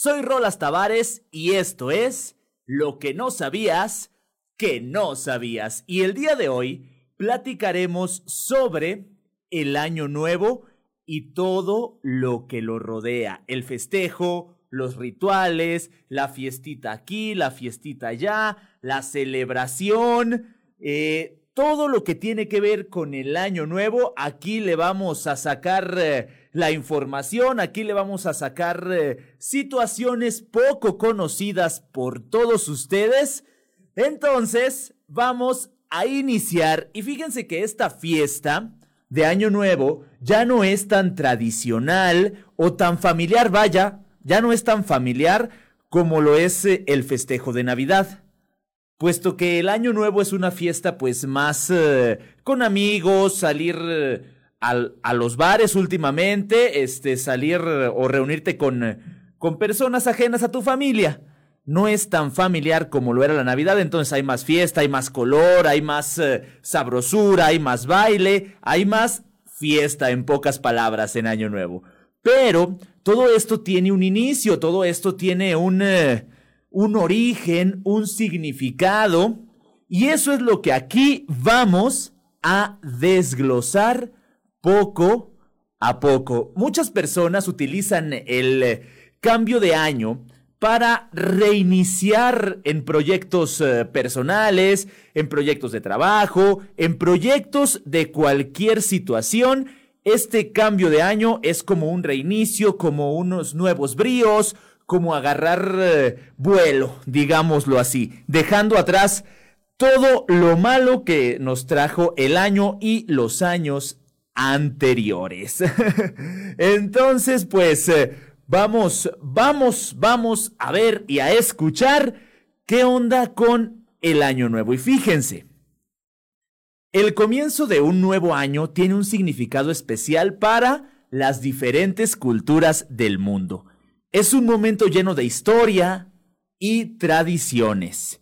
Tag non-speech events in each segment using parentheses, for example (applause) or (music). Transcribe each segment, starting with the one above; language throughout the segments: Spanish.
Soy Rolas Tavares y esto es Lo que no sabías que no sabías. Y el día de hoy platicaremos sobre el año nuevo y todo lo que lo rodea. El festejo, los rituales, la fiestita aquí, la fiestita allá, la celebración, eh, todo lo que tiene que ver con el año nuevo. Aquí le vamos a sacar... Eh, la información, aquí le vamos a sacar eh, situaciones poco conocidas por todos ustedes. Entonces, vamos a iniciar y fíjense que esta fiesta de Año Nuevo ya no es tan tradicional o tan familiar, vaya, ya no es tan familiar como lo es eh, el festejo de Navidad. Puesto que el Año Nuevo es una fiesta pues más eh, con amigos, salir a los bares últimamente, este, salir o reunirte con, con personas ajenas a tu familia. No es tan familiar como lo era la Navidad, entonces hay más fiesta, hay más color, hay más eh, sabrosura, hay más baile, hay más fiesta en pocas palabras en Año Nuevo. Pero todo esto tiene un inicio, todo esto tiene un, eh, un origen, un significado, y eso es lo que aquí vamos a desglosar poco a poco. Muchas personas utilizan el eh, cambio de año para reiniciar en proyectos eh, personales, en proyectos de trabajo, en proyectos de cualquier situación. Este cambio de año es como un reinicio, como unos nuevos bríos, como agarrar eh, vuelo, digámoslo así, dejando atrás todo lo malo que nos trajo el año y los años anteriores. (laughs) Entonces, pues eh, vamos, vamos, vamos a ver y a escuchar qué onda con el año nuevo. Y fíjense, el comienzo de un nuevo año tiene un significado especial para las diferentes culturas del mundo. Es un momento lleno de historia y tradiciones.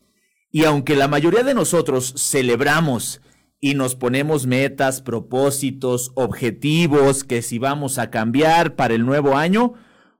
Y aunque la mayoría de nosotros celebramos y nos ponemos metas, propósitos, objetivos que si vamos a cambiar para el nuevo año,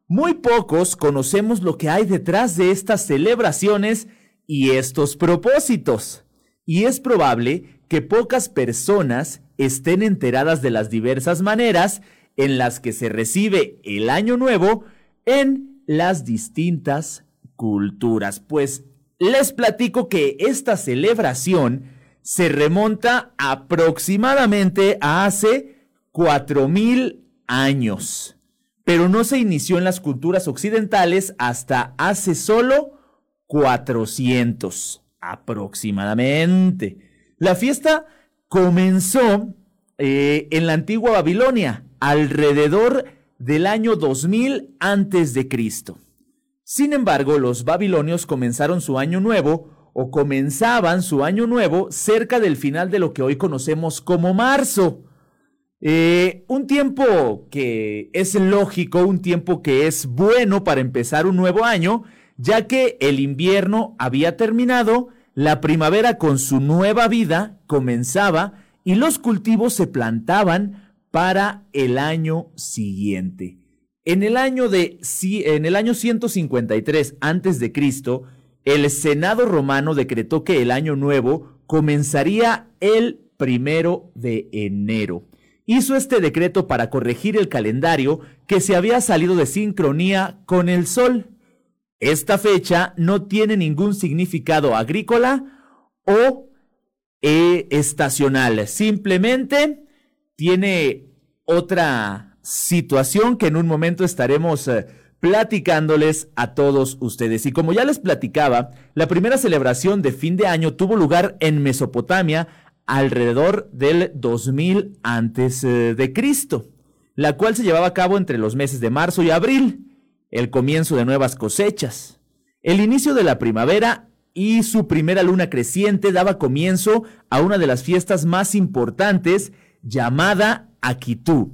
muy pocos conocemos lo que hay detrás de estas celebraciones y estos propósitos. Y es probable que pocas personas estén enteradas de las diversas maneras en las que se recibe el año nuevo en las distintas culturas. Pues les platico que esta celebración se remonta aproximadamente a hace 4.000 años, pero no se inició en las culturas occidentales hasta hace solo 400 aproximadamente. La fiesta comenzó eh, en la antigua Babilonia alrededor del año 2000 antes de Cristo. Sin embargo, los babilonios comenzaron su año nuevo o comenzaban su año nuevo cerca del final de lo que hoy conocemos como marzo. Eh, un tiempo que es lógico, un tiempo que es bueno para empezar un nuevo año, ya que el invierno había terminado, la primavera con su nueva vida comenzaba y los cultivos se plantaban para el año siguiente. En el año de en el año 153 antes de Cristo, el Senado romano decretó que el año nuevo comenzaría el primero de enero. Hizo este decreto para corregir el calendario que se había salido de sincronía con el sol. Esta fecha no tiene ningún significado agrícola o eh, estacional, simplemente tiene otra situación que en un momento estaremos eh, platicándoles a todos ustedes. Y como ya les platicaba, la primera celebración de fin de año tuvo lugar en Mesopotamia alrededor del 2000 antes eh, de Cristo, la cual se llevaba a cabo entre los meses de marzo y abril, el comienzo de nuevas cosechas. El inicio de la primavera y su primera luna creciente daba comienzo a una de las fiestas más importantes llamada Akitú.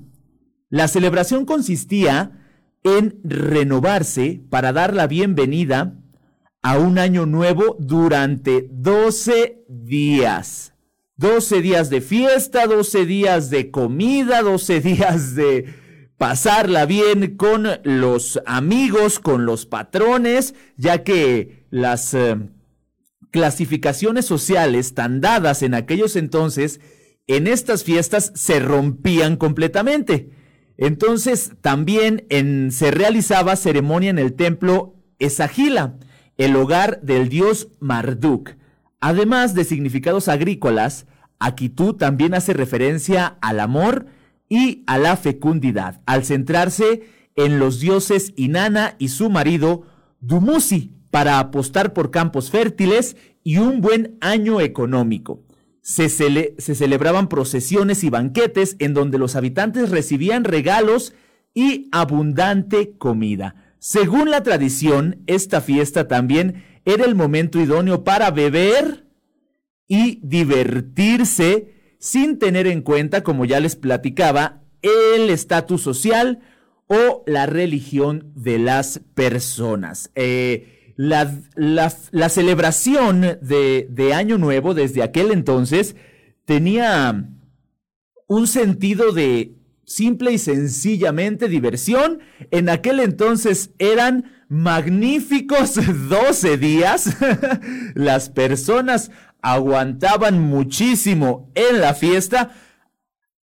La celebración consistía en renovarse para dar la bienvenida a un año nuevo durante 12 días. 12 días de fiesta, 12 días de comida, 12 días de pasarla bien con los amigos, con los patrones, ya que las eh, clasificaciones sociales tan dadas en aquellos entonces, en estas fiestas se rompían completamente. Entonces también se realizaba ceremonia en el templo Esagila, el hogar del dios Marduk. Además de significados agrícolas, Akitú también hace referencia al amor y a la fecundidad, al centrarse en los dioses Inanna y su marido Dumuzi para apostar por campos fértiles y un buen año económico. Se, celebraban procesiones y banquetes en donde los habitantes recibían regalos y abundante comida. Según la tradición, esta fiesta también era el momento idóneo para beber y divertirse sin tener en cuenta, como ya les platicaba, el estatus social o la religión de las personas. Eh, la, celebración de, de Año Nuevo desde aquel entonces tenía un sentido de simple y sencillamente diversión. En aquel entonces eran magníficos (laughs) 12 días. (laughs) Las personas aguantaban muchísimo en la fiesta.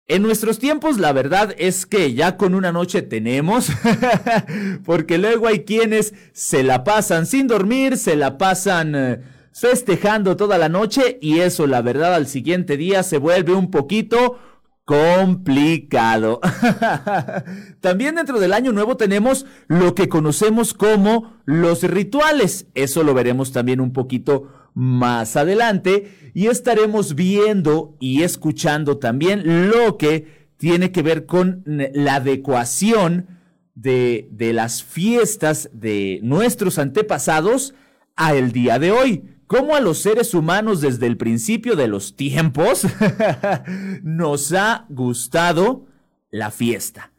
En nuestros tiempos la verdad es que ya con una noche tenemos, (laughs) porque luego hay quienes se la pasan sin dormir, se la pasan eh, festejando toda la noche y eso la verdad al siguiente día se vuelve un poquito complicado. (laughs) También dentro del año nuevo tenemos lo que conocemos como los rituales. Eso lo veremos también un poquito más adelante y estaremos viendo y escuchando también lo que tiene que ver con la adecuación de, de las fiestas de nuestros antepasados a el día de hoy. Cómo a los seres humanos desde el principio de los tiempos (laughs) nos ha gustado la fiesta.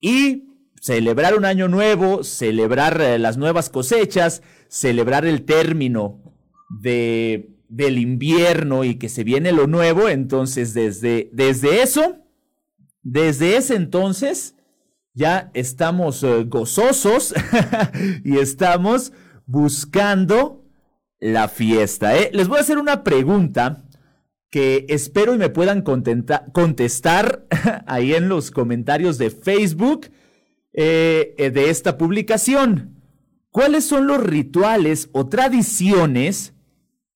Y celebrar un año nuevo, celebrar eh, las nuevas cosechas, celebrar el término de, del invierno y que se viene lo nuevo, entonces desde, desde eso, desde ese entonces, ya estamos eh, gozosos (laughs) y estamos buscando la fiesta. ¿eh? Les voy a hacer una pregunta que espero y me puedan contestar (laughs) ahí en los comentarios de Facebook eh, de esta publicación. ¿Cuáles son los rituales o tradiciones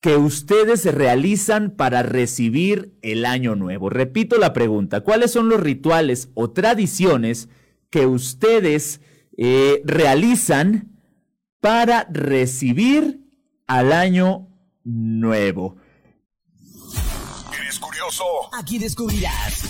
que ustedes realizan para recibir el año nuevo? Repito la pregunta, ¿cuáles son los rituales o tradiciones que ustedes eh, realizan para recibir al año nuevo? Aquí descubrirás.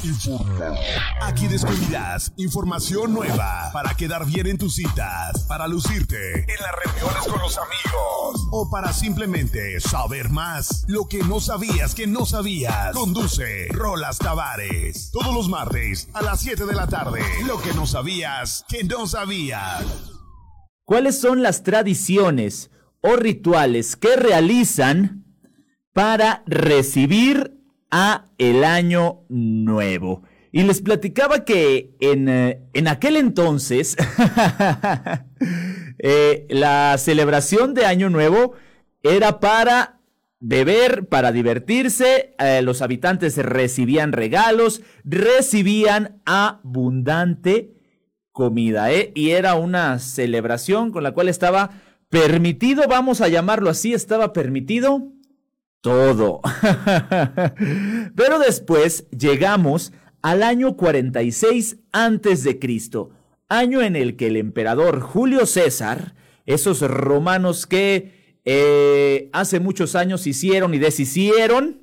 Aquí descubrirás información nueva para quedar bien en tus citas, para lucirte en las reuniones con los amigos o para simplemente saber más. Lo que no sabías que no sabías. Conduce Rolas Tavares. Todos los martes a las 7 de la tarde. Lo que no sabías que no sabías. ¿Cuáles son las tradiciones o rituales que realizan para recibir a el año nuevo. Y les platicaba que en, eh, en aquel entonces (laughs) eh, la celebración de Año Nuevo era para beber, para divertirse, eh, los habitantes recibían regalos, recibían abundante comida, y era una celebración con la cual estaba permitido, vamos a llamarlo así, estaba permitido todo. (laughs) Pero después llegamos al año 46 antes de Cristo, año en el que el emperador Julio César, esos romanos que eh, hace muchos años hicieron y deshicieron,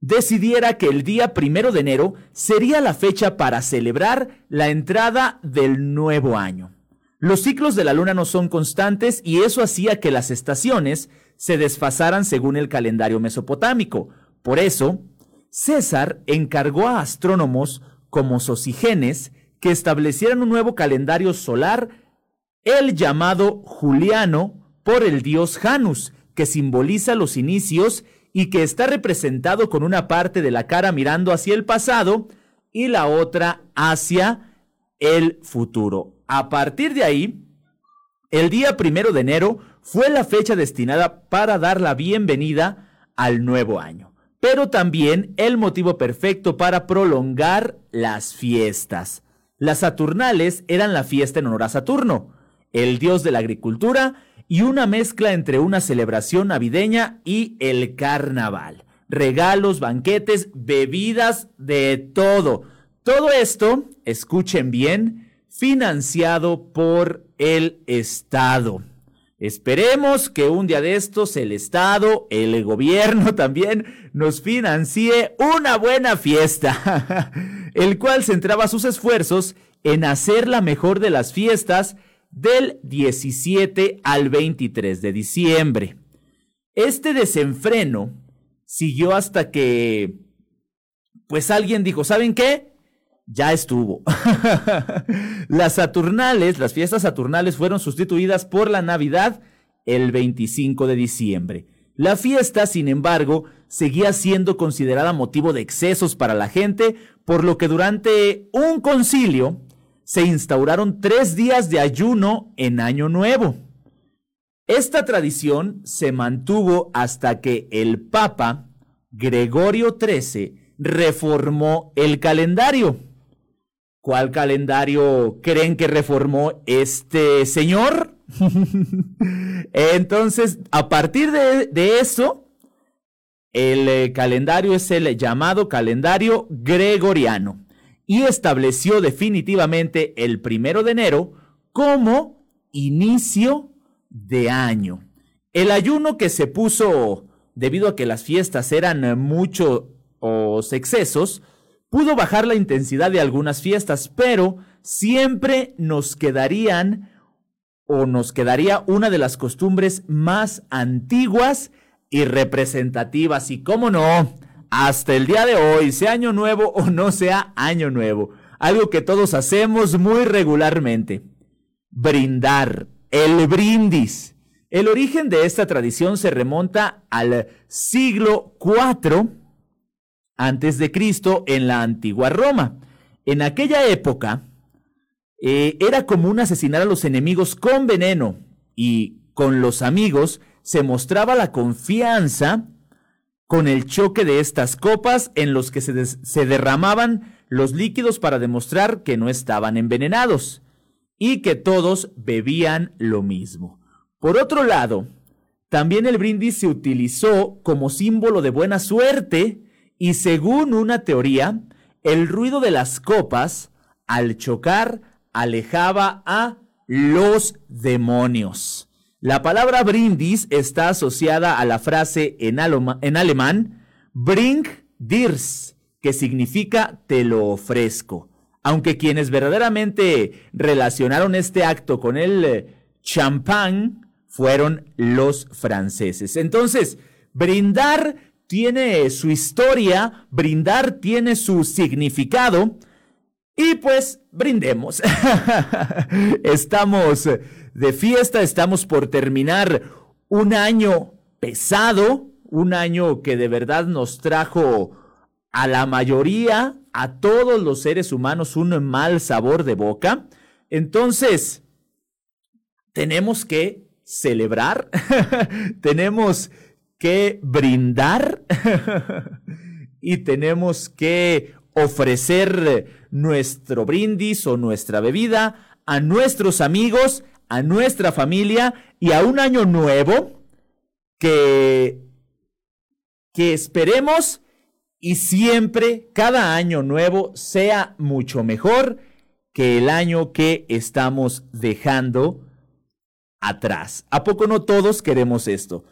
decidiera que el día primero de enero sería la fecha para celebrar la entrada del nuevo año. Los ciclos de la luna no son constantes y eso hacía que las estaciones se desfasaran según el calendario mesopotámico. Por eso, César encargó a astrónomos como Sosigenes que establecieran un nuevo calendario solar, el llamado Juliano, por el dios Janus, que simboliza los inicios y que está representado con una parte de la cara mirando hacia el pasado y la otra hacia el futuro. A partir de ahí, el día primero de enero fue la fecha destinada para dar la bienvenida al nuevo año, pero también el motivo perfecto para prolongar las fiestas. Las Saturnales eran la fiesta en honor a Saturno, el dios de la agricultura, y una mezcla entre una celebración navideña y el carnaval. Regalos, banquetes, bebidas, de todo. Todo esto, escuchen bien, financiado por el Estado. Esperemos que un día de estos el Estado, el gobierno (laughs) también nos financie una buena fiesta, (laughs) el cual centraba sus esfuerzos en hacer la mejor de las fiestas del 17 al 23 de diciembre. Este desenfreno siguió hasta que, pues alguien dijo, ¿saben qué? Ya estuvo. (laughs) las Saturnales, las fiestas Saturnales fueron sustituidas por la Navidad el 25 de diciembre. La fiesta, sin embargo, seguía siendo considerada motivo de excesos para la gente, por lo que durante un concilio se instauraron tres días de ayuno en Año Nuevo. Esta tradición se mantuvo hasta que el Papa Gregorio XIII reformó el calendario. ¿Cuál calendario creen que reformó este señor? (laughs) Entonces, a partir de, eso, el eh, calendario es el llamado calendario gregoriano y estableció definitivamente el primero de enero como inicio de año. El ayuno que se puso debido a que las fiestas eran muchos excesos, pudo bajar la intensidad de algunas fiestas, pero siempre nos quedarían o nos quedaría una de las costumbres más antiguas y representativas. Y cómo no, hasta el día de hoy, sea año nuevo o no sea año nuevo, algo que todos hacemos muy regularmente. Brindar, el brindis. El origen de esta tradición se remonta al siglo IV antes de Cristo en la antigua Roma. En aquella época eh, era común asesinar a los enemigos con veneno y con los amigos se mostraba la confianza con el choque de estas copas en los que se, se derramaban los líquidos para demostrar que no estaban envenenados y que todos bebían lo mismo. Por otro lado, también el brindis se utilizó como símbolo de buena suerte y según una teoría, el ruido de las copas al chocar alejaba a los demonios. La palabra brindis está asociada a la frase en, alemán bring dirs, que significa te lo ofrezco. Aunque quienes verdaderamente relacionaron este acto con el eh, champán fueron los franceses. Entonces, brindar tiene su historia, brindar tiene su significado. Y pues brindemos. (laughs) estamos de fiesta, estamos por terminar un año pesado, un año que de verdad nos trajo a la mayoría, a todos los seres humanos, un mal sabor de boca. Entonces, tenemos que celebrar, (laughs) tenemos que brindar (laughs) y tenemos que ofrecer nuestro brindis o nuestra bebida a nuestros amigos, a nuestra familia y a un año nuevo que, que esperemos y siempre cada año nuevo sea mucho mejor que el año que estamos dejando atrás. ¿A poco no todos queremos esto?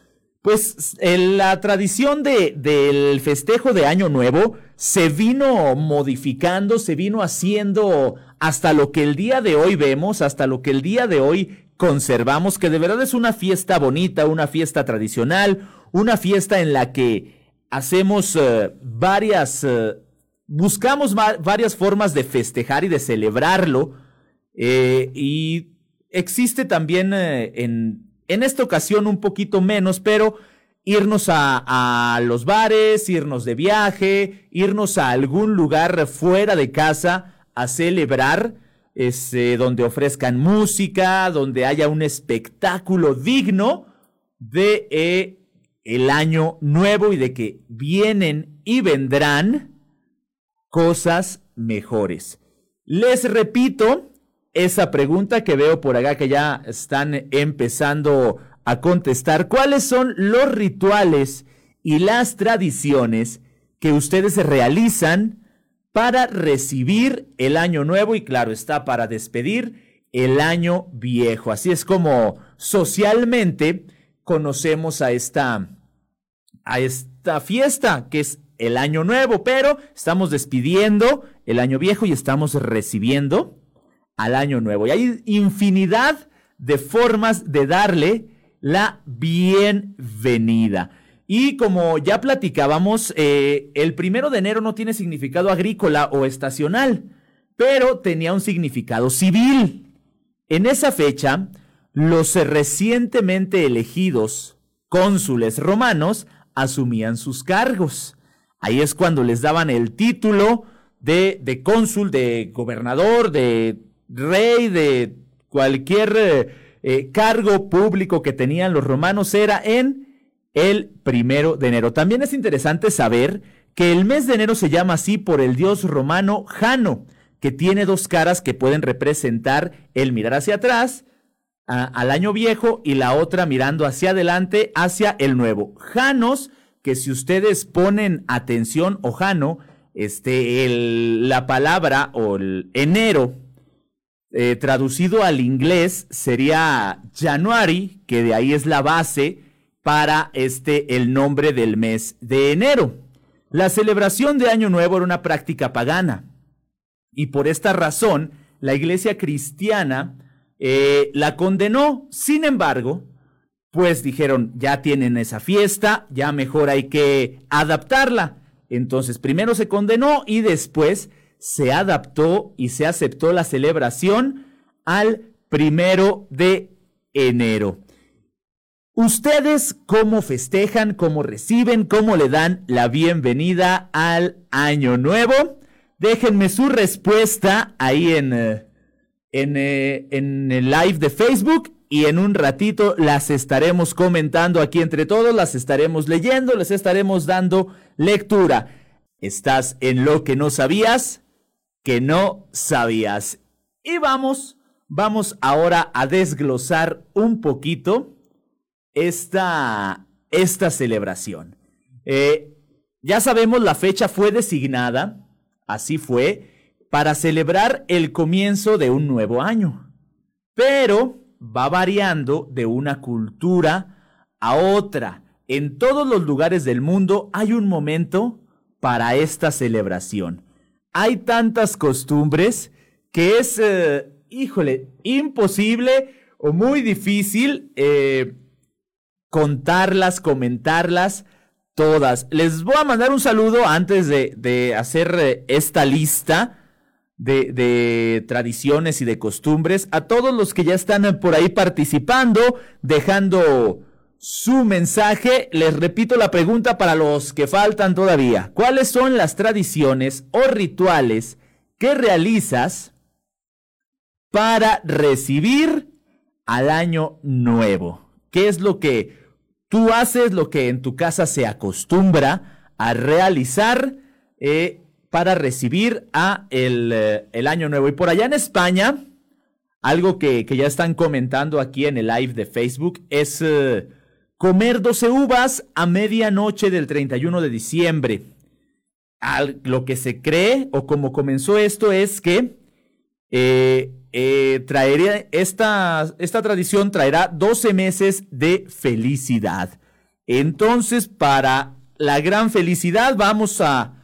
Pues la tradición de, del festejo de Año Nuevo se vino modificando, se vino haciendo hasta lo que el día de hoy vemos, hasta lo que el día de hoy conservamos, que de verdad es una fiesta bonita, una fiesta tradicional, una fiesta en la que hacemos eh, varias, eh, buscamos varias formas de festejar y de celebrarlo. Eh, y existe también en en esta ocasión un poquito menos, pero irnos a, los bares, irnos de viaje, irnos a algún lugar fuera de casa a celebrar este, donde ofrezcan música, donde haya un espectáculo digno de eh, el año nuevo y de que vienen y vendrán cosas mejores. Les repito esa pregunta que veo por acá que ya están empezando a contestar. ¿Cuáles son los rituales y las tradiciones que ustedes realizan para recibir el año nuevo y claro está para despedir el año viejo? Así es como socialmente conocemos a esta, a esta fiesta que es el año nuevo, pero estamos despidiendo el año viejo y estamos recibiendo al año nuevo. Y hay infinidad de formas de darle la bienvenida. Y como ya platicábamos, eh, el primero de enero no tiene significado agrícola o estacional, pero tenía un significado civil. En esa fecha, los recientemente elegidos cónsules romanos asumían sus cargos. Ahí es cuando les daban el título de, de cónsul, de gobernador, de rey, de cualquier eh, cargo público que tenían los romanos era en el primero de enero. También es interesante saber que el mes de enero se llama así por el dios romano Jano, que tiene dos caras que pueden representar el mirar hacia atrás al año viejo y la otra mirando hacia adelante hacia el nuevo. Janos, que si ustedes ponen atención o Jano, este, la palabra o el enero eh, traducido al inglés sería January, que de ahí es la base para este el nombre del mes de enero. La celebración de Año Nuevo era una práctica pagana y por esta razón la iglesia cristiana eh, la condenó. Sin embargo, pues dijeron, ya tienen esa fiesta, ya mejor hay que adaptarla. Entonces, primero se condenó y después se adaptó y se aceptó la celebración al primero de enero. ¿Ustedes cómo festejan, cómo reciben, cómo le dan la bienvenida al año nuevo? Déjenme su respuesta ahí en, eh, en, eh, en el live de Facebook y en un ratito las estaremos comentando aquí entre todos, las estaremos leyendo, les estaremos dando lectura. ¿Estás en lo que no sabías? Que no sabías. Y vamos, vamos ahora a desglosar un poquito esta, esta celebración. Eh, ya sabemos, la fecha fue designada, así fue, para celebrar el comienzo de un nuevo año. Pero va variando de una cultura a otra. En todos los lugares del mundo hay un momento para esta celebración hay tantas costumbres que es, eh, híjole, imposible o muy difícil eh, contarlas, comentarlas todas. Les voy a mandar un saludo antes de, hacer eh, esta lista de, de, tradiciones y de costumbres a todos los que ya están por ahí participando, dejando su mensaje. Les repito la pregunta para los que faltan todavía. ¿Cuáles son las tradiciones o rituales que realizas para recibir al año nuevo? ¿Qué es lo que tú haces, lo que en tu casa se acostumbra a realizar eh, para recibir a el, eh, el, año nuevo? Y por allá en España, algo que, que, ya están comentando aquí en el live de Facebook es... Eh, comer 12 uvas a medianoche del 31 de diciembre. lo que se cree o como comenzó esto es que eh, eh, traería esta, esta tradición traerá 12 meses de felicidad. Entonces, para la gran felicidad, vamos a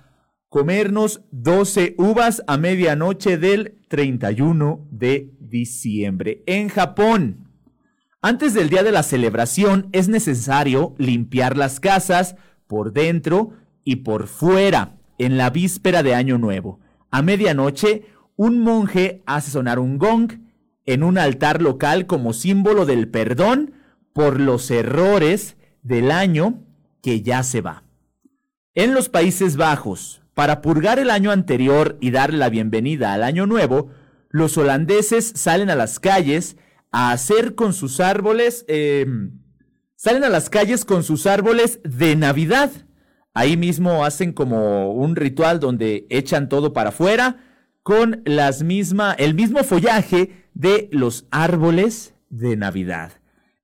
comernos 12 uvas a medianoche del 31 de diciembre. En Japón, antes del día de la celebración es necesario limpiar las casas por dentro y por fuera en la víspera de Año Nuevo. A medianoche, un monje hace sonar un gong en un altar local como símbolo del perdón por los errores del año que ya se va. En los Países Bajos, para purgar el año anterior y darle la bienvenida al año nuevo, los holandeses salen a las calles a hacer con sus árboles, em, salen a las calles con sus árboles de Navidad. Ahí mismo hacen como un ritual donde echan todo para afuera con las misma, el mismo follaje de los árboles de Navidad.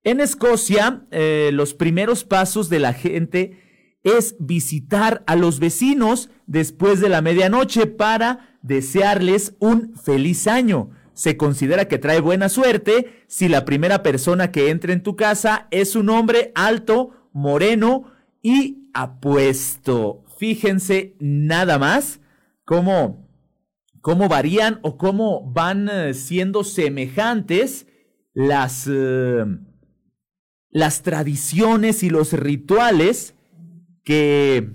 En Escocia, eh, los primeros pasos de la gente es visitar a los vecinos después de la medianoche para desearles un feliz año. Se considera que trae buena suerte si la primera persona que entra en tu casa es un hombre alto, moreno y apuesto. Fíjense nada más cómo, cómo varían o cómo van eh, siendo semejantes las, eh, las tradiciones y los rituales que,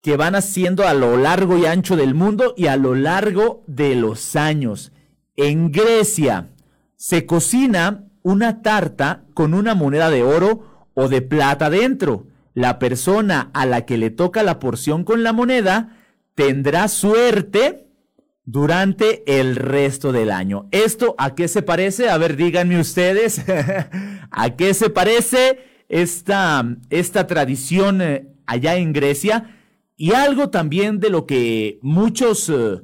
que van haciendo a lo largo y ancho del mundo y a lo largo de los años. En Grecia se cocina una tarta con una moneda de oro o de plata dentro. La persona a la que le toca la porción con la moneda tendrá suerte durante el resto del año. ¿Esto a qué se parece? A ver, díganme ustedes, (laughs) ¿a qué se parece? esta, esta tradición eh, allá en Grecia y algo también de lo que muchos eh,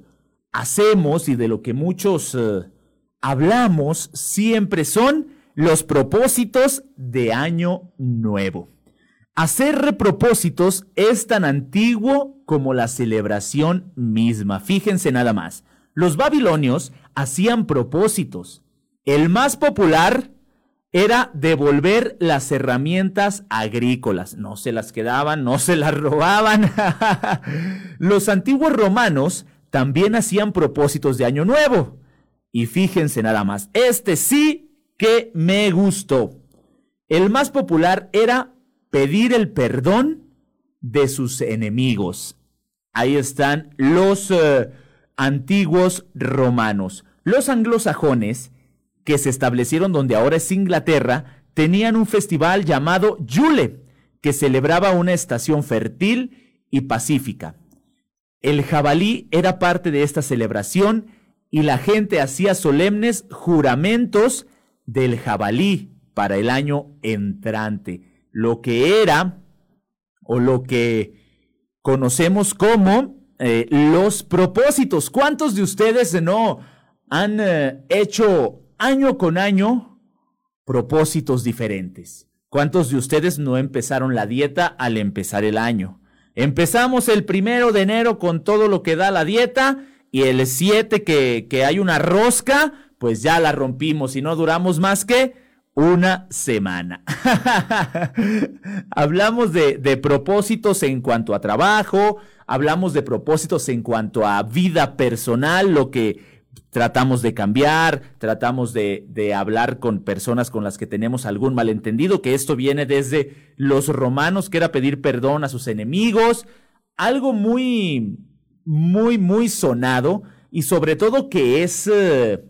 hacemos y de lo que muchos eh, hablamos siempre son los propósitos de año nuevo. Hacer propósitos es tan antiguo como la celebración misma. Fíjense nada más. Los babilonios hacían propósitos. El más popular era devolver las herramientas agrícolas. No se las quedaban, no se las robaban. (laughs) Los antiguos romanos también hacían propósitos de año nuevo. Y fíjense nada más, este sí que me gustó. El más popular era pedir el perdón de sus enemigos. Ahí están los eh, antiguos romanos. Los anglosajones que se establecieron donde ahora es Inglaterra, tenían un festival llamado Yule, que celebraba una estación fértil y pacífica. El jabalí era parte de esta celebración y la gente hacía solemnes juramentos del jabalí para el año entrante, lo que era o lo que conocemos como eh, los propósitos. ¿Cuántos de ustedes no han eh, hecho año con año propósitos diferentes. ¿Cuántos de ustedes no empezaron la dieta al empezar el año? Empezamos el primero de enero con todo lo que da la dieta y el 7 que, que hay una rosca, pues ya la rompimos y no duramos más que una semana. (laughs) hablamos de, de, propósitos en cuanto a trabajo, hablamos de propósitos en cuanto a vida personal, lo que tratamos de cambiar, tratamos de, de, hablar con personas con las que tenemos algún malentendido, que esto viene desde los romanos, que era pedir perdón a sus enemigos, algo muy, muy, muy sonado y sobre todo que es, eh,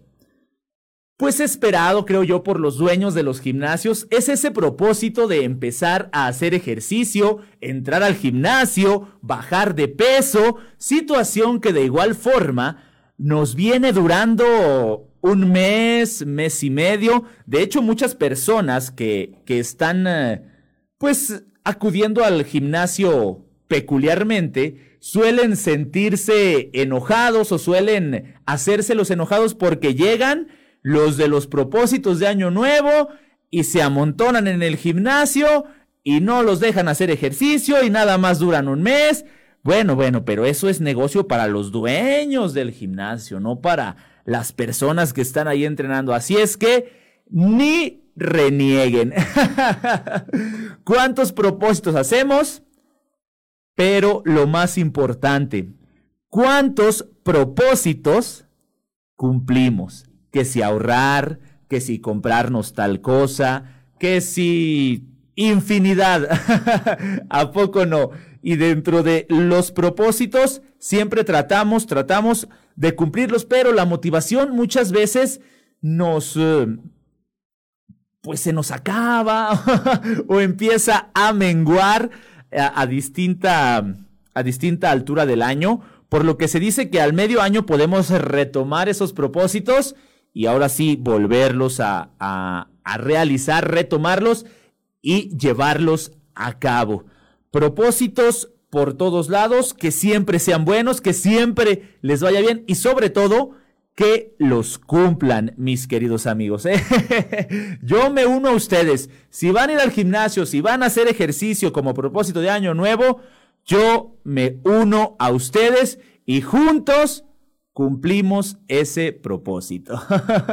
pues esperado, creo yo, por los dueños de los gimnasios, es ese propósito de empezar a hacer ejercicio, entrar al gimnasio, bajar de peso, situación que de igual forma, nos viene durando un mes, mes y medio. De hecho, muchas personas que, que están, eh, pues, acudiendo al gimnasio peculiarmente, suelen sentirse enojados o suelen hacerse los enojados porque llegan los de los propósitos de año nuevo y se amontonan en el gimnasio y no los dejan hacer ejercicio y nada más duran un mes bueno, bueno, pero eso es negocio para los dueños del gimnasio, no para las personas que están ahí entrenando. Así es que ni renieguen. (laughs) ¿Cuántos propósitos hacemos? Pero lo más importante, ¿cuántos propósitos cumplimos? Que si ahorrar, que si comprarnos tal cosa, que si infinidad. (laughs) ¿A poco no? Y dentro de los propósitos siempre tratamos, tratamos de cumplirlos, pero la motivación muchas veces nos, eh, pues se nos acaba (laughs) o empieza a menguar a, distinta, a distinta altura del año por lo que se dice que al medio año podemos retomar esos propósitos y ahora sí volverlos a, a, a realizar, retomarlos y llevarlos a cabo. Propósitos por todos lados, que siempre sean buenos, que siempre les vaya bien y sobre todo que los cumplan, mis queridos amigos. ¿eh? (laughs) Yo me uno a ustedes. Si van a ir al gimnasio, si van a hacer ejercicio como propósito de año nuevo, yo me uno a ustedes y juntos cumplimos ese propósito.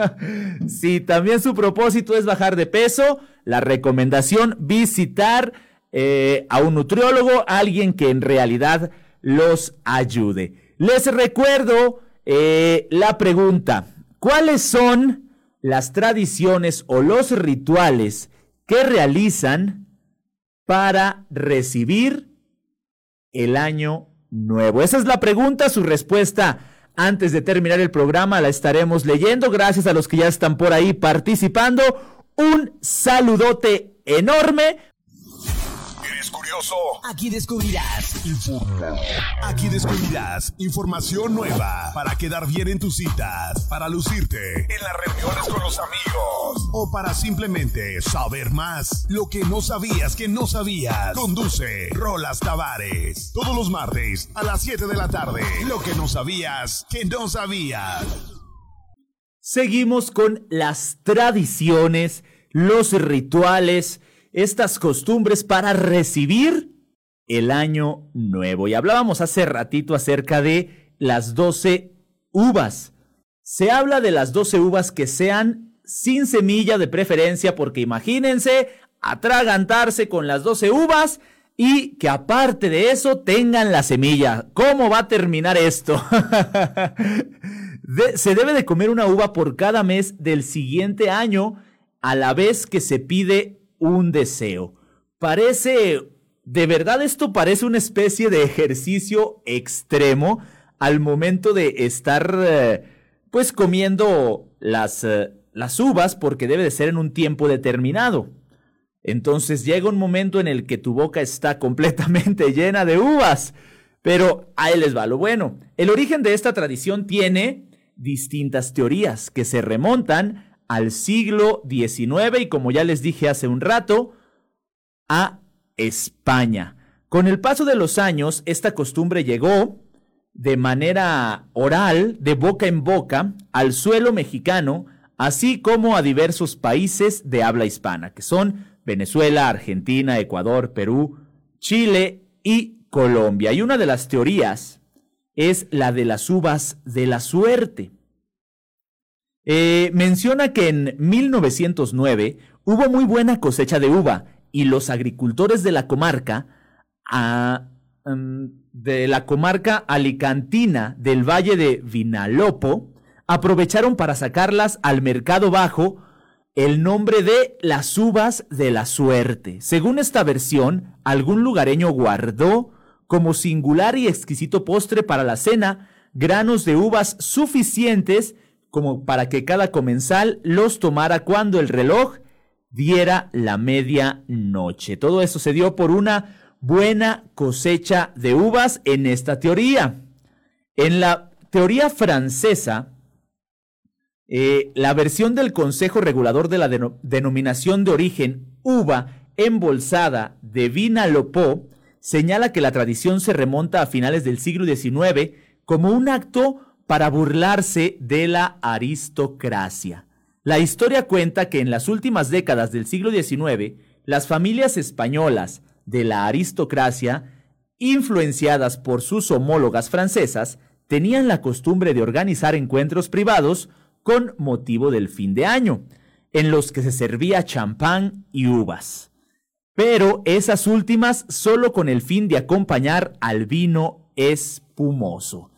(laughs) si también su propósito es bajar de peso, la recomendación visitar eh, a un nutriólogo, alguien que en realidad los ayude. Les recuerdo eh, la pregunta, ¿cuáles son las tradiciones o los rituales que realizan para recibir el año nuevo? Esa es la pregunta, su respuesta antes de terminar el programa la estaremos leyendo. Gracias a los que ya están por ahí participando. Un saludote enorme. Aquí descubrirás. Aquí descubrirás información nueva para quedar bien en tus citas, para lucirte en las reuniones con los amigos o para simplemente saber más. Lo que no sabías que no sabías. Conduce Rolas Tavares. Todos los martes a las 7 de la tarde. Lo que no sabías que no sabías. Seguimos con las tradiciones, los rituales estas costumbres para recibir el año nuevo. Y hablábamos hace ratito acerca de las 12 uvas. Se habla de las 12 uvas que sean sin semilla de preferencia, porque imagínense atragantarse con las 12 uvas y que aparte de eso tengan la semilla. ¿Cómo va a terminar esto? (laughs) se debe de comer una uva por cada mes del siguiente año a la vez que se pide un deseo. Parece, de verdad esto parece una especie de ejercicio extremo al momento de estar eh, pues comiendo las, eh, las uvas porque debe de ser en un tiempo determinado. Entonces llega un momento en el que tu boca está (laughs) completamente llena de uvas. Pero ahí les va lo bueno. El origen de esta tradición tiene distintas teorías que se remontan al siglo XIX y como ya les dije hace un rato, a España. Con el paso de los años, esta costumbre llegó de manera oral, de boca en boca, al suelo mexicano, así como a diversos países de habla hispana, que son Venezuela, Argentina, Ecuador, Perú, Chile y Colombia. Y una de las teorías es la de las uvas de la suerte. Eh, menciona que en 1909 hubo muy buena cosecha de uva y los agricultores de la comarca, mm, de la comarca alicantina del valle de Vinalopo, aprovecharon para sacarlas al mercado bajo el nombre de las uvas de la suerte. Según esta versión, algún lugareño guardó como singular y exquisito postre para la cena granos de uvas suficientes como para que cada comensal los tomara cuando el reloj diera la medianoche. Todo eso se dio por una buena cosecha de uvas en esta teoría. En la teoría francesa, eh, la versión del Consejo Regulador de la Denominación de Origen Uva Embolsada de Vinalopó señala que la tradición se remonta a finales del siglo XIX como un acto para burlarse de la aristocracia. La historia cuenta que en las últimas décadas del siglo XIX, las familias españolas de la aristocracia, influenciadas por sus homólogas francesas, tenían la costumbre de organizar encuentros privados con motivo del fin de año, en los que se servía champán y uvas. Pero esas últimas solo con el fin de acompañar al vino espumoso.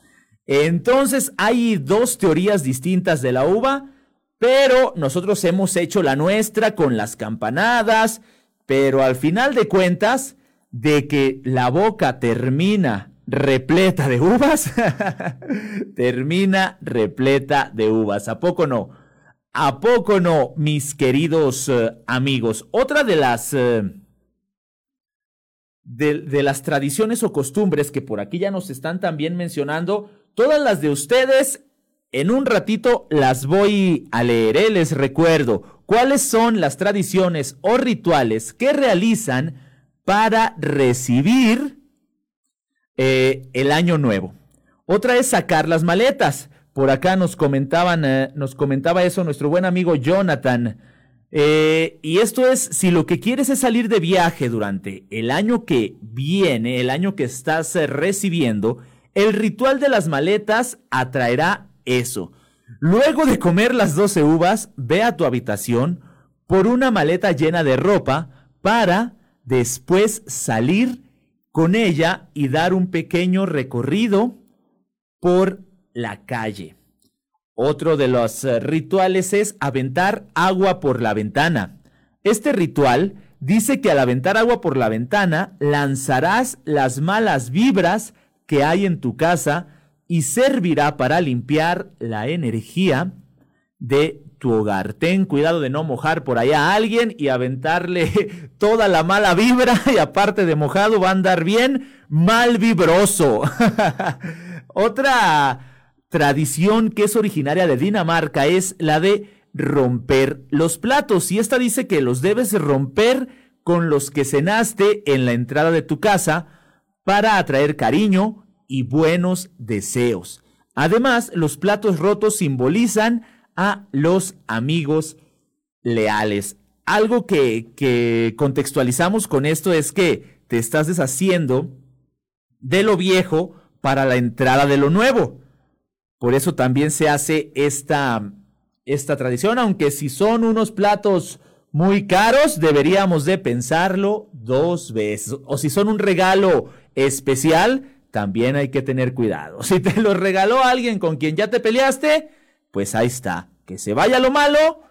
Entonces hay dos teorías distintas de la uva, pero nosotros hemos hecho la nuestra con las campanadas, pero al final de cuentas, de que la boca termina repleta de uvas, (laughs) termina repleta de uvas. ¿A poco no? ¿A poco no, mis queridos eh, amigos? Otra de las... Eh, de, las tradiciones o costumbres que por aquí ya nos están también mencionando. Todas las de ustedes, en un ratito las voy a leer. ¿eh? Les recuerdo cuáles son las tradiciones o rituales que realizan para recibir eh, el año nuevo. Otra es sacar las maletas. Por acá nos comentaban, eh, nos comentaba eso nuestro buen amigo Jonathan. Y esto es, si lo que quieres es salir de viaje durante el año que viene, el año que estás recibiendo, el ritual de las maletas atraerá eso. Luego de comer las 12 uvas, ve a tu habitación por una maleta llena de ropa para después salir con ella y dar un pequeño recorrido por la calle. Otro de los eh, rituales es aventar agua por la ventana. Este ritual dice que al aventar agua por la ventana lanzarás las malas vibras que hay en tu casa y servirá para limpiar la energía de tu hogar. Ten cuidado de no mojar por allá a alguien y aventarle (laughs) toda la mala vibra (laughs) y aparte de mojado va a andar bien mal vibroso. (laughs) Otra tradición que es originaria de Dinamarca es la de romper los platos. Y esta dice que los debes romper con los que cenaste en la entrada de tu casa para atraer cariño y buenos deseos. Además, los platos rotos simbolizan a los amigos leales. Algo que, contextualizamos con esto es que te estás deshaciendo de lo viejo para la entrada de lo nuevo. Por eso también se hace esta, esta tradición, aunque si son unos platos muy caros, deberíamos de pensarlo dos veces. O si son un regalo especial, también hay que tener cuidado. (laughs) Si te lo regaló alguien con quien ya te peleaste, pues ahí está. Que se vaya lo malo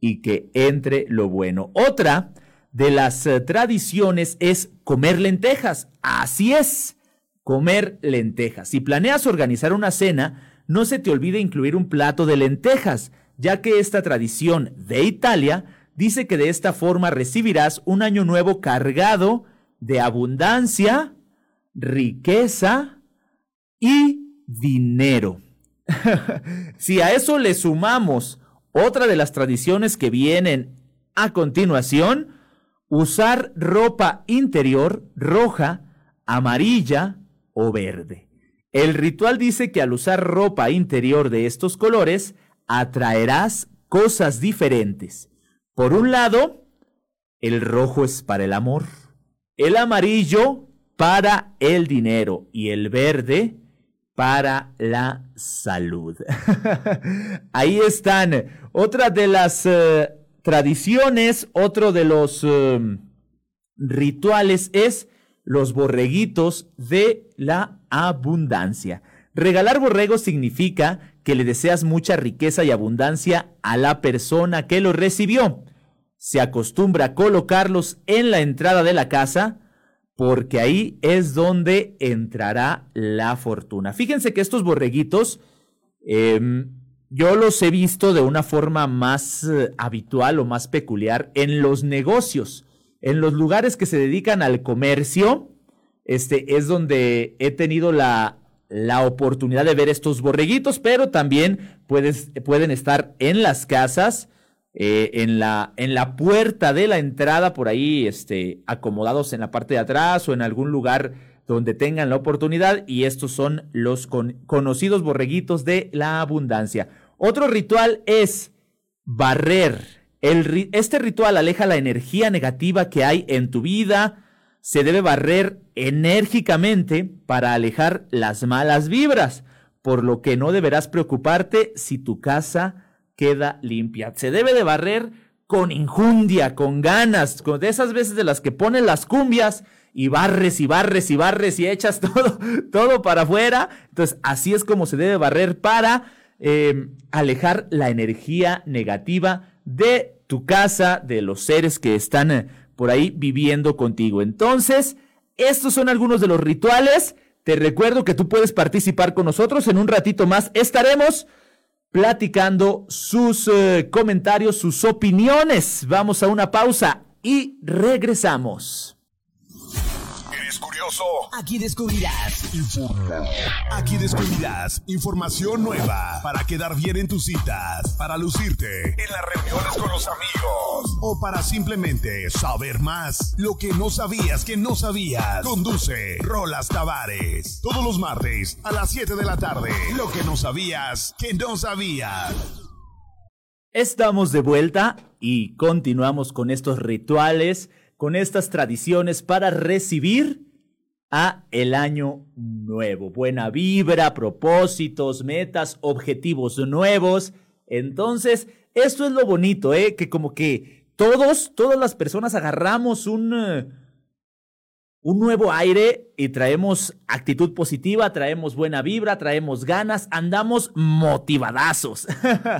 y que entre lo bueno. Otra de las eh, tradiciones es comer lentejas. Así es, comer lentejas. Si planeas organizar una cena, no se te olvide incluir un plato de lentejas, ya que esta tradición de Italia dice que de esta forma recibirás un año nuevo cargado de abundancia, riqueza y dinero. (laughs) si a eso le sumamos otra de las tradiciones que vienen a continuación, usar ropa interior roja, amarilla o verde. El ritual dice que al usar ropa interior de estos colores, atraerás cosas diferentes. Por un lado, el rojo es para el amor, el amarillo para el dinero y el verde para la salud. (laughs) Ahí están. Otra de las eh, tradiciones, otro de los eh, rituales es los borreguitos de la abundancia. Regalar borregos significa que le deseas mucha riqueza y abundancia a la persona que lo recibió. Se acostumbra a colocarlos en la entrada de la casa porque ahí es donde entrará la fortuna. Fíjense que estos borreguitos em, yo los he visto de una forma más eh, habitual o más peculiar en los negocios en los lugares que se dedican al comercio, este es donde he tenido la, la oportunidad de ver estos borreguitos, pero también pueden estar en las casas, eh, en, la, en la puerta de la entrada, por ahí este, acomodados en la parte de atrás o en algún lugar donde tengan la oportunidad. Y estos son los conocidos borreguitos de la abundancia. Otro ritual es barrer este ritual aleja la energía negativa que hay en tu vida. Se debe barrer enérgicamente para alejar las malas vibras, por lo que no deberás preocuparte si tu casa queda limpia. Se debe de barrer con injundia, con ganas, con de esas veces de las que pones las cumbias y barres y barres y barres y echas (laughs) todo, todo para afuera. Entonces, así es como se debe barrer para eh, alejar la energía negativa de tu casa, de los seres que están eh, por ahí viviendo contigo. Entonces, estos son algunos de los rituales. Te recuerdo que tú puedes participar con nosotros. En un ratito más estaremos platicando sus eh, comentarios, sus opiniones. Vamos a una pausa y regresamos. ¿Eres curioso? Aquí descubrirás. Aquí descubrirás información nueva para quedar bien en tus citas, para lucirte en las reuniones con los amigos o para simplemente saber más. Lo que no sabías que no sabías. Conduce Rolas Tavares. Todos los martes a las 7 de la tarde. Lo que no sabías que no sabías. Estamos de vuelta y continuamos con estos rituales con estas tradiciones para recibir a el año nuevo. Buena vibra, propósitos, metas, objetivos nuevos. Entonces, esto es lo bonito, ¿eh? Que como que todos, todas las personas agarramos un, eh, un nuevo aire y traemos actitud positiva, traemos buena vibra, traemos ganas, andamos motivadazos.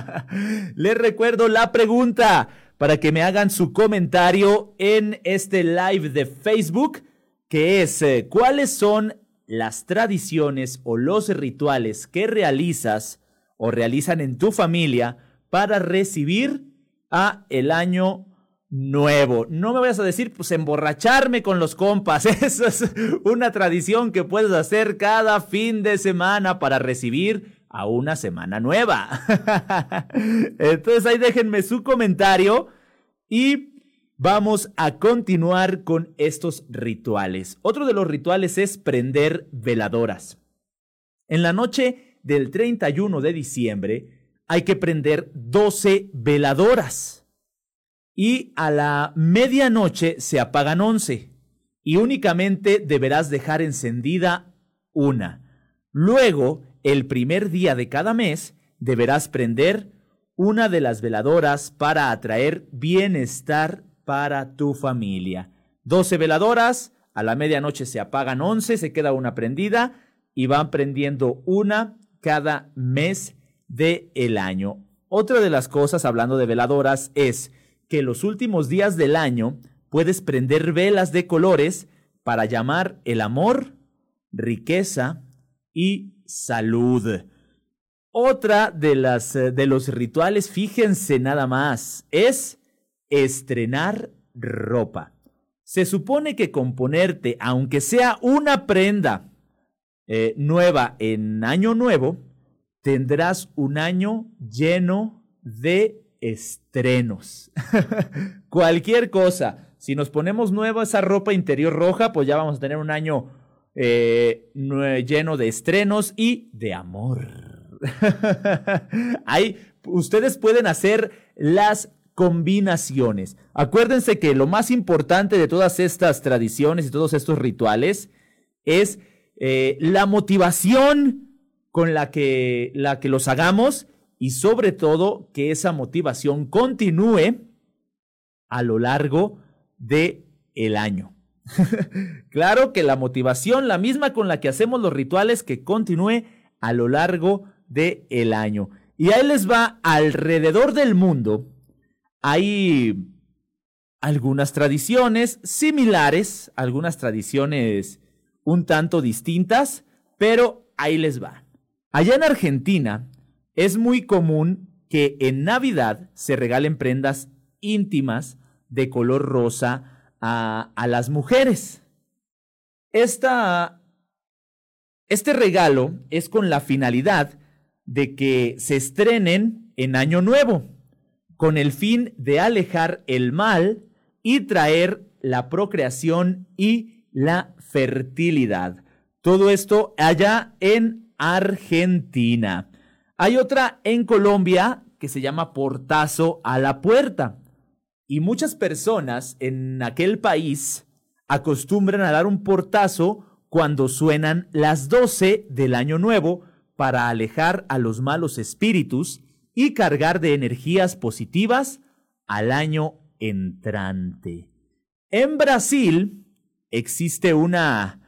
(laughs) Les recuerdo la pregunta para que me hagan su comentario en este live de Facebook, que es eh, cuáles son las tradiciones o los rituales que realizas o realizan en tu familia para recibir a el año nuevo. No me vayas a decir, pues emborracharme con los compas. (laughs) Eso es una tradición que puedes hacer cada fin de semana para recibir a una semana nueva. (laughs) Entonces ahí déjenme su comentario y vamos a continuar con estos rituales. Otro de los rituales es prender veladoras. En la noche del 31 de diciembre hay que prender 12 veladoras. Y a la medianoche se apagan 11 y únicamente deberás dejar encendida una. Luego el primer día de cada mes deberás prender una de las veladoras para atraer bienestar para tu familia. 12 veladoras, a la medianoche se apagan 11, se queda una prendida y van prendiendo una cada mes del el año. Otra de las cosas, hablando de veladoras, es que los últimos días del año puedes prender velas de colores para llamar el amor, riqueza y salud. Otra de, las, eh, de los rituales, fíjense nada más, es estrenar ropa. Se supone que con ponerte, aunque sea una prenda eh, nueva en año nuevo, tendrás un año lleno de estrenos. (laughs) Cualquier cosa. Si nos ponemos nueva esa ropa interior roja, pues ya vamos a tener un año eh, lleno de estrenos y de amor. (laughs) Ahí ustedes pueden hacer las combinaciones. Acuérdense que lo más importante de todas estas tradiciones y todos estos rituales es eh, la motivación con la que, la que los hagamos y sobre todo que esa motivación continúe a lo largo de el año. (laughs) claro que la motivación, la misma con la que hacemos los rituales, que continúe a lo largo del el año. Y ahí les va alrededor del mundo. Hay algunas tradiciones similares, algunas tradiciones un tanto distintas, pero ahí les va. Allá en Argentina es muy común que en Navidad se regalen prendas íntimas de color rosa a, las mujeres. Esta, este regalo es con la finalidad de que se estrenen en Año Nuevo, con el fin de alejar el mal y traer la procreación y la fertilidad. Todo esto allá en Argentina. Hay otra en Colombia que se llama portazo a la puerta. Y muchas personas en aquel país acostumbran a dar un portazo cuando suenan las doce del año nuevo para alejar a los malos espíritus y cargar de energías positivas al año entrante. En Brasil existe una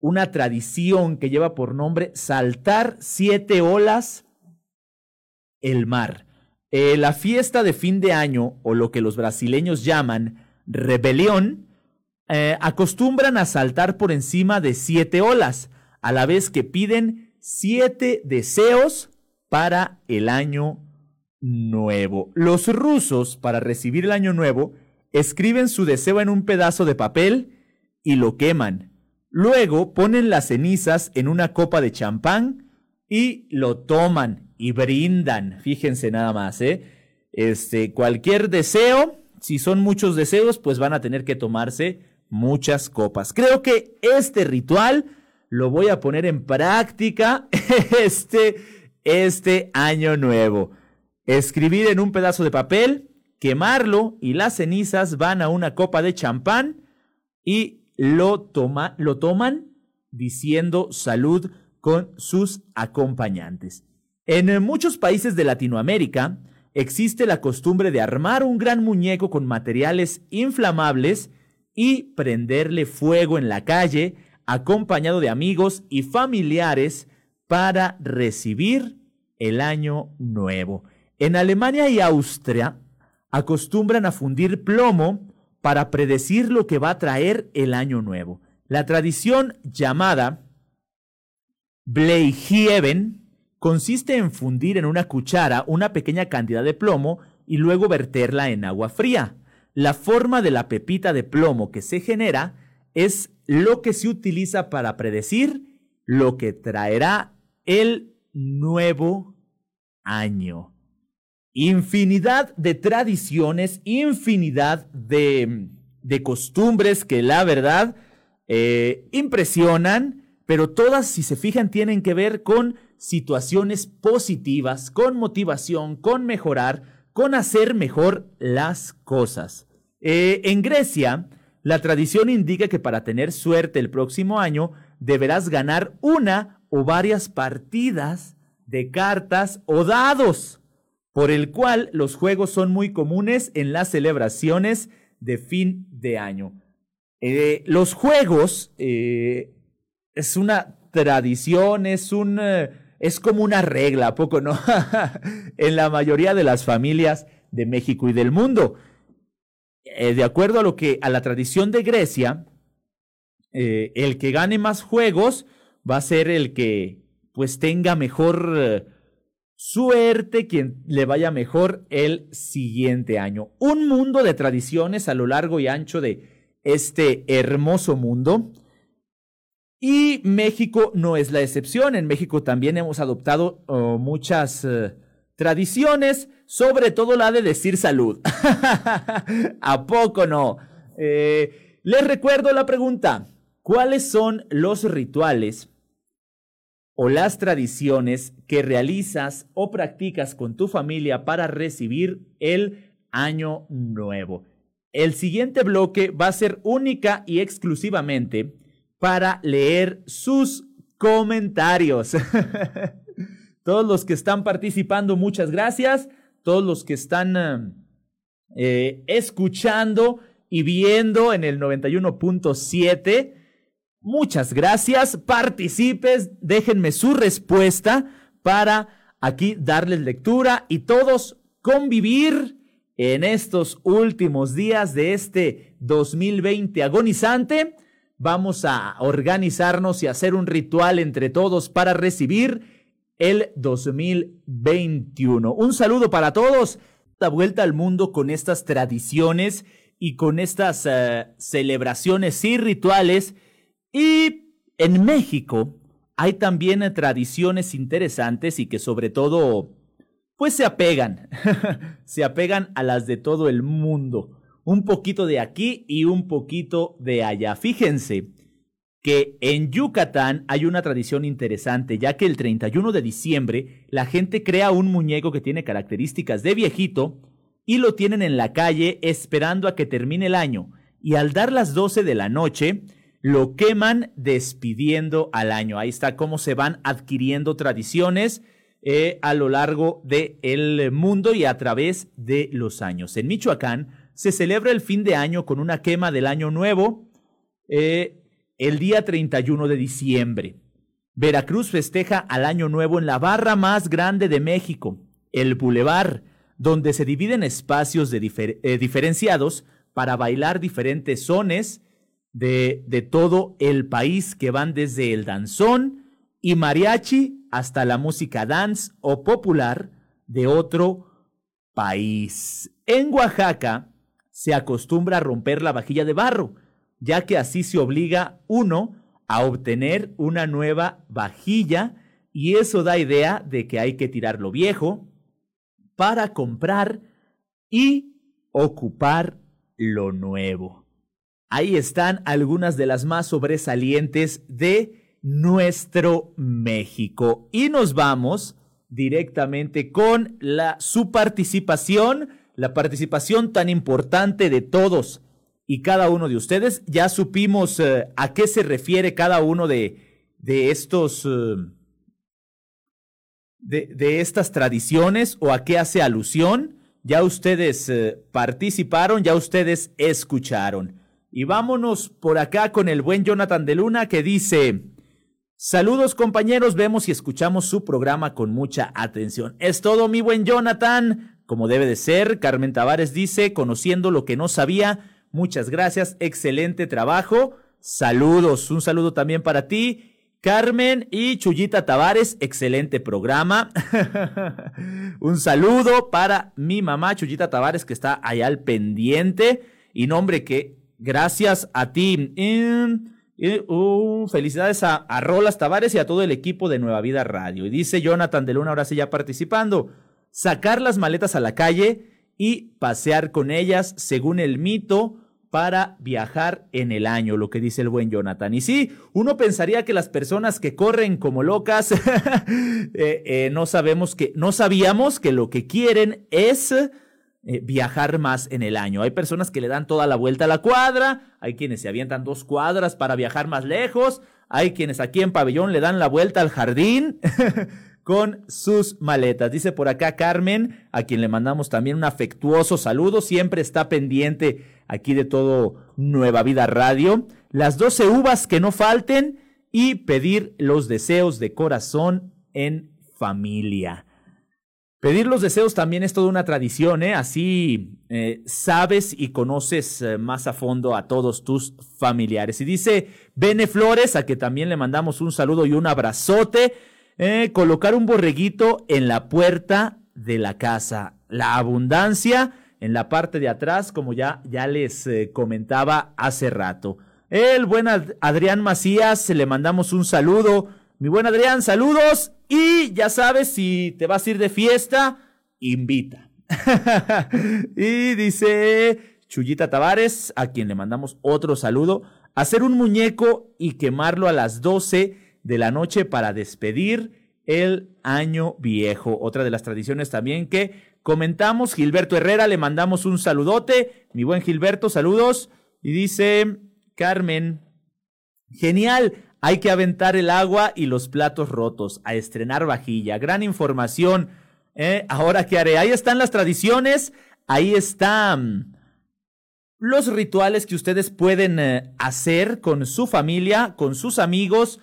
una tradición que lleva por nombre saltar siete olas el mar. Eh, la fiesta de fin de año, o lo que los brasileños llaman rebelión, eh, acostumbran a saltar por encima de siete olas, a la vez que piden siete deseos para el año nuevo. Los rusos, para recibir el año nuevo, escriben su deseo en un pedazo de papel y lo queman. Luego ponen las cenizas en una copa de champán y lo toman y brindan. Fíjense nada más, ¿eh? Este, cualquier deseo, si son muchos deseos, pues van a tener que tomarse muchas copas. Creo que este ritual lo voy a poner en práctica (laughs) este, este año nuevo. Escribir en un pedazo de papel, quemarlo y las cenizas van a una copa de champán y lo, toma, lo toman diciendo salud con sus acompañantes. En muchos países de Latinoamérica existe la costumbre de armar un gran muñeco con materiales inflamables y prenderle fuego en la calle, acompañado de amigos y familiares para recibir el año nuevo. En Alemania y Austria acostumbran a fundir plomo para predecir lo que va a traer el año nuevo. La tradición llamada Bleiheven consiste en fundir en una cuchara una pequeña cantidad de plomo y luego verterla en agua fría. La forma de la pepita de plomo que se genera es lo que se utiliza para predecir lo que traerá el nuevo año. Infinidad de tradiciones, infinidad de, de costumbres que la verdad eh, impresionan pero todas, si se fijan, tienen que ver con situaciones positivas, con motivación, con mejorar, con hacer mejor las cosas. Eh, en Grecia, la tradición indica que para tener suerte el próximo año deberás ganar una o varias partidas de cartas o dados, por el cual los juegos son muy comunes en las celebraciones de fin de año. Eh, los juegos eh, es una tradición, es un... es como una regla, ¿a poco no? (laughs) en la mayoría de las familias de México y del mundo. Eh, de acuerdo a lo que, a la tradición de Grecia, eh, el que gane más juegos va a ser el que pues tenga mejor suerte, quien le vaya mejor el siguiente año. Un mundo de tradiciones a lo largo y ancho de este hermoso mundo y México no es la excepción. En México también hemos adoptado oh, muchas eh, tradiciones, sobre todo la de decir salud. (laughs) ¿A poco no? Eh, les recuerdo la pregunta. ¿Cuáles son los rituales o las tradiciones que realizas o practicas con tu familia para recibir el año nuevo? El siguiente bloque va a ser única y exclusivamente para leer sus comentarios. (laughs) Todos los que están participando, muchas gracias. Todos los que están eh, escuchando y viendo en el 91.7, muchas gracias. Participes, déjenme su respuesta para aquí darles lectura y todos convivir en estos últimos días de este 2020 agonizante vamos a organizarnos y hacer un ritual entre todos para recibir el 2021. Un saludo para todos. La vuelta al mundo con estas tradiciones y con estas eh, celebraciones y rituales. Y en México hay también tradiciones interesantes y que sobre todo pues se apegan, (laughs) se apegan a las de todo el mundo un poquito de aquí y un poquito de allá. Fíjense que en Yucatán hay una tradición interesante, ya que el 31 de diciembre la gente crea un muñeco que tiene características de viejito y lo tienen en la calle esperando a que termine el año. Y al dar las 12 de la noche, lo queman despidiendo al año. Ahí está cómo se van adquiriendo tradiciones eh, a lo largo del mundo y a través de los años. En Michoacán, se celebra el fin de año con una quema del año nuevo eh, el día 31 de diciembre. Veracruz festeja al año nuevo en la barra más grande de México, el Boulevard, donde se dividen espacios de eh, diferenciados para bailar diferentes sones de, de todo el país que van desde el danzón y mariachi hasta la música dance o popular de otro país. En Oaxaca, se acostumbra a romper la vajilla de barro, ya que así se obliga uno a obtener una nueva vajilla y eso da idea de que hay que tirar lo viejo para comprar y ocupar lo nuevo. Ahí están algunas de las más sobresalientes de nuestro México. Y nos vamos directamente con la, su participación, la participación tan importante de todos y cada uno de ustedes. Ya supimos eh, a qué se refiere cada uno de, de estos... Eh, de, de, estas tradiciones o a qué hace alusión. Ya ustedes eh, participaron, ya ustedes escucharon. Y vámonos por acá con el buen Jonathan de Luna que dice, saludos compañeros, vemos y escuchamos su programa con mucha atención. Es todo mi buen Jonathan, como debe de ser. Carmen Tavares dice, conociendo lo que no sabía, muchas gracias, excelente trabajo. Saludos, un saludo también para ti. Carmen y Chuyita Tavares, excelente programa. (laughs) un saludo para mi mamá Chuyita Tavares que está allá al pendiente. Y nombre que Gracias a ti. Uh, felicidades a, Rolas Tavares y a todo el equipo de Nueva Vida Radio. Y dice Jonathan de Luna, ahora sí ya participando. Sacar las maletas a la calle y pasear con ellas según el mito para viajar en el año, lo que dice el buen Jonathan. Y sí, uno pensaría que las personas que corren como locas, (laughs) eh, eh, no sabemos que, no sabíamos que lo que quieren es eh, viajar más en el año. Hay personas que le dan toda la vuelta a la cuadra, hay quienes se avientan dos cuadras para viajar más lejos, hay quienes aquí en pabellón le dan la vuelta al jardín (laughs) con sus maletas. Dice por acá Carmen, a quien le mandamos también un afectuoso saludo, siempre está pendiente aquí de todo Nueva Vida Radio. Las 12 uvas que no falten y pedir los deseos de corazón en familia. Pedir los deseos también es toda una tradición, ¿eh? Así eh, sabes y conoces eh, más a fondo a todos tus familiares. Y dice Bene Flores, a que también le mandamos un saludo y un abrazote, eh, colocar un borreguito en la puerta de la casa. La abundancia en la parte de atrás, como ya, ya les comentaba hace rato. El buen Adrián Macías, le mandamos un saludo mi buen Adrián, saludos. Y ya sabes, si te vas a ir de fiesta, invita. (laughs) y dice Chuyita Tavares, a quien le mandamos otro saludo, hacer un muñeco y quemarlo a las 12 de la noche para despedir el año viejo. Otra de las tradiciones también que comentamos. Gilberto Herrera, le mandamos un saludote. Mi buen Gilberto, saludos. Y dice Carmen, genial. Hay que aventar el agua y los platos rotos, a estrenar vajilla. Gran información. ¿eh? Ahora, ¿qué haré? Ahí están las tradiciones, ahí están los rituales que ustedes pueden eh, hacer con su familia, con sus amigos.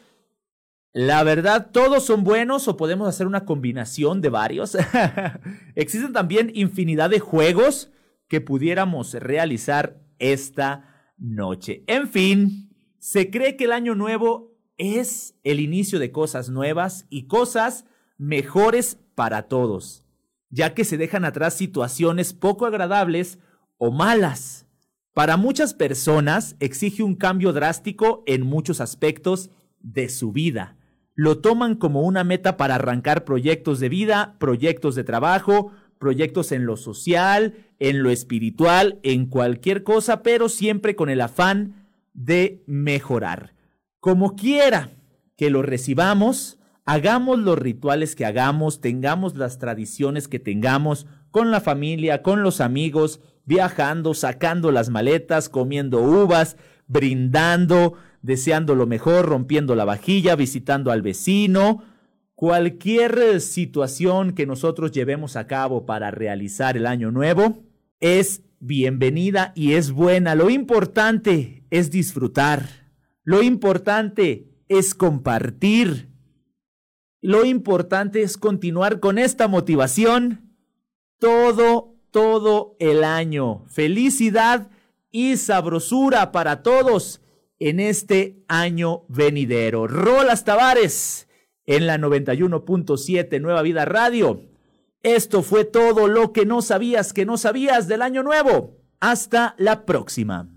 La verdad, todos son buenos o podemos hacer una combinación de varios. (laughs) Existen también infinidad de juegos que pudiéramos realizar esta noche. En fin, se cree que el año nuevo es el inicio de cosas nuevas y cosas mejores para todos, ya que se dejan atrás situaciones poco agradables o malas. Para muchas personas exige un cambio drástico en muchos aspectos de su vida. Lo toman como una meta para arrancar proyectos de vida, proyectos de trabajo, proyectos en lo social, en lo espiritual, en cualquier cosa, pero siempre con el afán de mejorar. Como quiera que lo recibamos, hagamos los rituales que hagamos, tengamos las tradiciones que tengamos con la familia, con los amigos, viajando, sacando las maletas, comiendo uvas, brindando, deseando lo mejor, rompiendo la vajilla, visitando al vecino. Cualquier situación que nosotros llevemos a cabo para realizar el año nuevo es bienvenida y es buena. Lo importante es disfrutar. Lo importante es compartir. Lo importante es continuar con esta motivación todo, todo el año. Felicidad y sabrosura para todos en este año venidero. Rolas Tavares en la 91.7 Nueva Vida Radio. Esto fue todo lo que no sabías que no sabías del año nuevo. Hasta la próxima.